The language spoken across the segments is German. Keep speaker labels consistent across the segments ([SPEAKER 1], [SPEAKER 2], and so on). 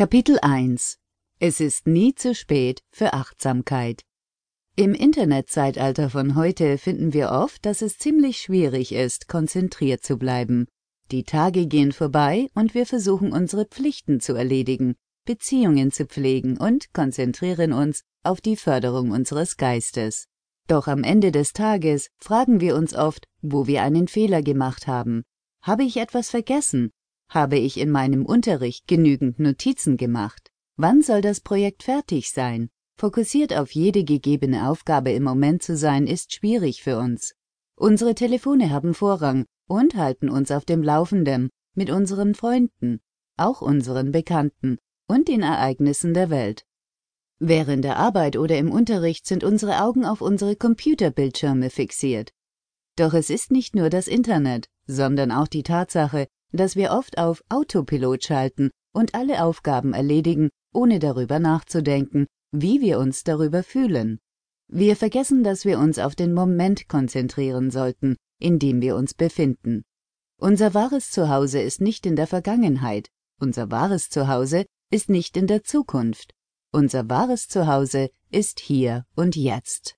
[SPEAKER 1] Kapitel 1 Es ist nie zu spät für Achtsamkeit. Im Internetzeitalter von heute finden wir oft, dass es ziemlich schwierig ist, konzentriert zu bleiben. Die Tage gehen vorbei und wir versuchen unsere Pflichten zu erledigen, Beziehungen zu pflegen und konzentrieren uns auf die Förderung unseres Geistes. Doch am Ende des Tages fragen wir uns oft, wo wir einen Fehler gemacht haben. Habe ich etwas vergessen? Habe ich in meinem Unterricht genügend Notizen gemacht? Wann soll das Projekt fertig sein? Fokussiert auf jede gegebene Aufgabe im Moment zu sein, ist schwierig für uns. Unsere Telefone haben Vorrang und halten uns auf dem Laufenden mit unseren Freunden, auch unseren Bekannten und den Ereignissen der Welt. Während der Arbeit oder im Unterricht sind unsere Augen auf unsere Computerbildschirme fixiert. Doch es ist nicht nur das Internet, sondern auch die Tatsache, dass wir oft auf Autopilot schalten und alle Aufgaben erledigen, ohne darüber nachzudenken, wie wir uns darüber fühlen. Wir vergessen, dass wir uns auf den Moment konzentrieren sollten, in dem wir uns befinden. Unser wahres Zuhause ist nicht in der Vergangenheit, unser wahres Zuhause ist nicht in der Zukunft, unser wahres Zuhause ist hier und jetzt.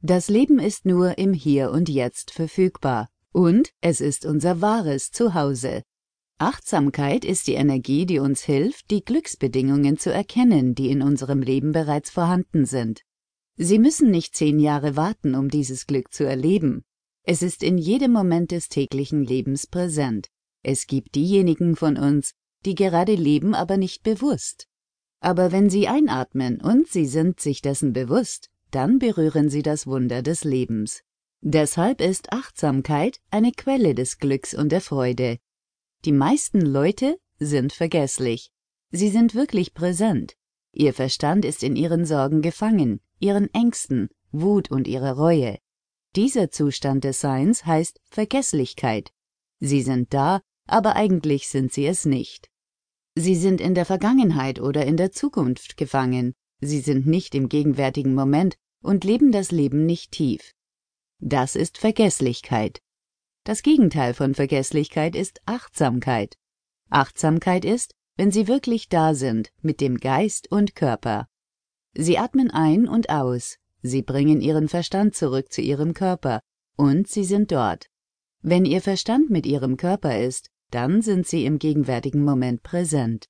[SPEAKER 1] Das Leben ist nur im Hier und Jetzt verfügbar, und es ist unser wahres Zuhause. Achtsamkeit ist die Energie, die uns hilft, die Glücksbedingungen zu erkennen, die in unserem Leben bereits vorhanden sind. Sie müssen nicht zehn Jahre warten, um dieses Glück zu erleben. Es ist in jedem Moment des täglichen Lebens präsent. Es gibt diejenigen von uns, die gerade leben, aber nicht bewusst. Aber wenn sie einatmen und sie sind sich dessen bewusst, dann berühren sie das Wunder des Lebens. Deshalb ist Achtsamkeit eine Quelle des Glücks und der Freude. Die meisten Leute sind vergesslich. Sie sind wirklich präsent. Ihr Verstand ist in ihren Sorgen gefangen, ihren Ängsten, Wut und ihrer Reue. Dieser Zustand des Seins heißt Vergesslichkeit. Sie sind da, aber eigentlich sind sie es nicht. Sie sind in der Vergangenheit oder in der Zukunft gefangen. Sie sind nicht im gegenwärtigen Moment und leben das Leben nicht tief. Das ist Vergesslichkeit. Das Gegenteil von Vergesslichkeit ist Achtsamkeit. Achtsamkeit ist, wenn Sie wirklich da sind, mit dem Geist und Körper. Sie atmen ein und aus, Sie bringen Ihren Verstand zurück zu Ihrem Körper, und Sie sind dort. Wenn Ihr Verstand mit Ihrem Körper ist, dann sind Sie im gegenwärtigen Moment präsent.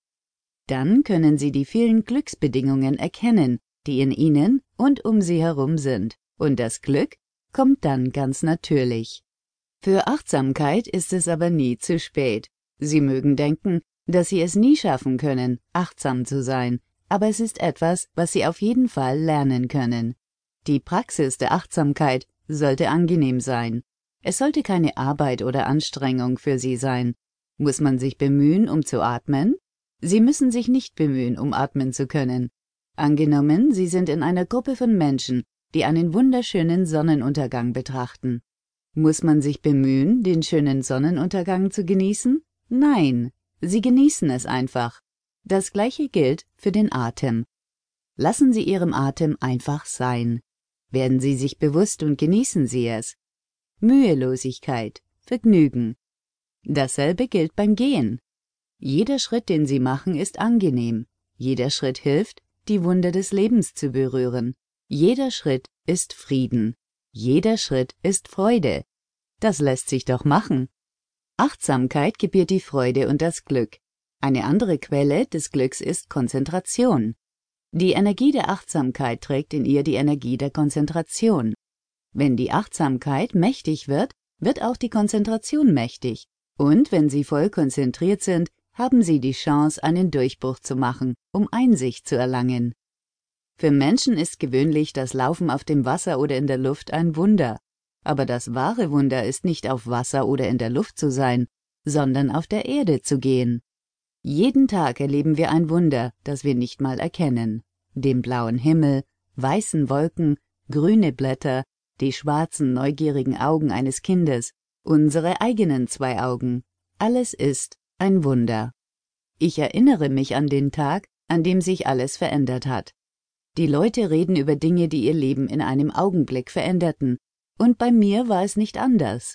[SPEAKER 1] Dann können Sie die vielen Glücksbedingungen erkennen, die in Ihnen und um Sie herum sind, und das Glück kommt dann ganz natürlich. Für Achtsamkeit ist es aber nie zu spät. Sie mögen denken, dass Sie es nie schaffen können, achtsam zu sein, aber es ist etwas, was Sie auf jeden Fall lernen können. Die Praxis der Achtsamkeit sollte angenehm sein. Es sollte keine Arbeit oder Anstrengung für Sie sein. Muss man sich bemühen, um zu atmen? Sie müssen sich nicht bemühen, um atmen zu können. Angenommen, Sie sind in einer Gruppe von Menschen, die einen wunderschönen Sonnenuntergang betrachten. Muss man sich bemühen, den schönen Sonnenuntergang zu genießen? Nein, Sie genießen es einfach. Das gleiche gilt für den Atem. Lassen Sie Ihrem Atem einfach sein. Werden Sie sich bewusst und genießen Sie es. Mühelosigkeit, Vergnügen. Dasselbe gilt beim Gehen. Jeder Schritt, den Sie machen, ist angenehm. Jeder Schritt hilft, die Wunder des Lebens zu berühren. Jeder Schritt ist Frieden. Jeder Schritt ist Freude. Das lässt sich doch machen. Achtsamkeit gebiert die Freude und das Glück. Eine andere Quelle des Glücks ist Konzentration. Die Energie der Achtsamkeit trägt in ihr die Energie der Konzentration. Wenn die Achtsamkeit mächtig wird, wird auch die Konzentration mächtig. Und wenn Sie voll konzentriert sind, haben Sie die Chance, einen Durchbruch zu machen, um Einsicht zu erlangen. Für Menschen ist gewöhnlich das Laufen auf dem Wasser oder in der Luft ein Wunder. Aber das wahre Wunder ist nicht auf Wasser oder in der Luft zu sein, sondern auf der Erde zu gehen. Jeden Tag erleben wir ein Wunder, das wir nicht mal erkennen. Den blauen Himmel, weißen Wolken, grüne Blätter, die schwarzen, neugierigen Augen eines Kindes, unsere eigenen zwei Augen. Alles ist ein Wunder. Ich erinnere mich an den Tag, an dem sich alles verändert hat. Die Leute reden über Dinge, die ihr Leben in einem Augenblick veränderten, und bei mir war es nicht anders.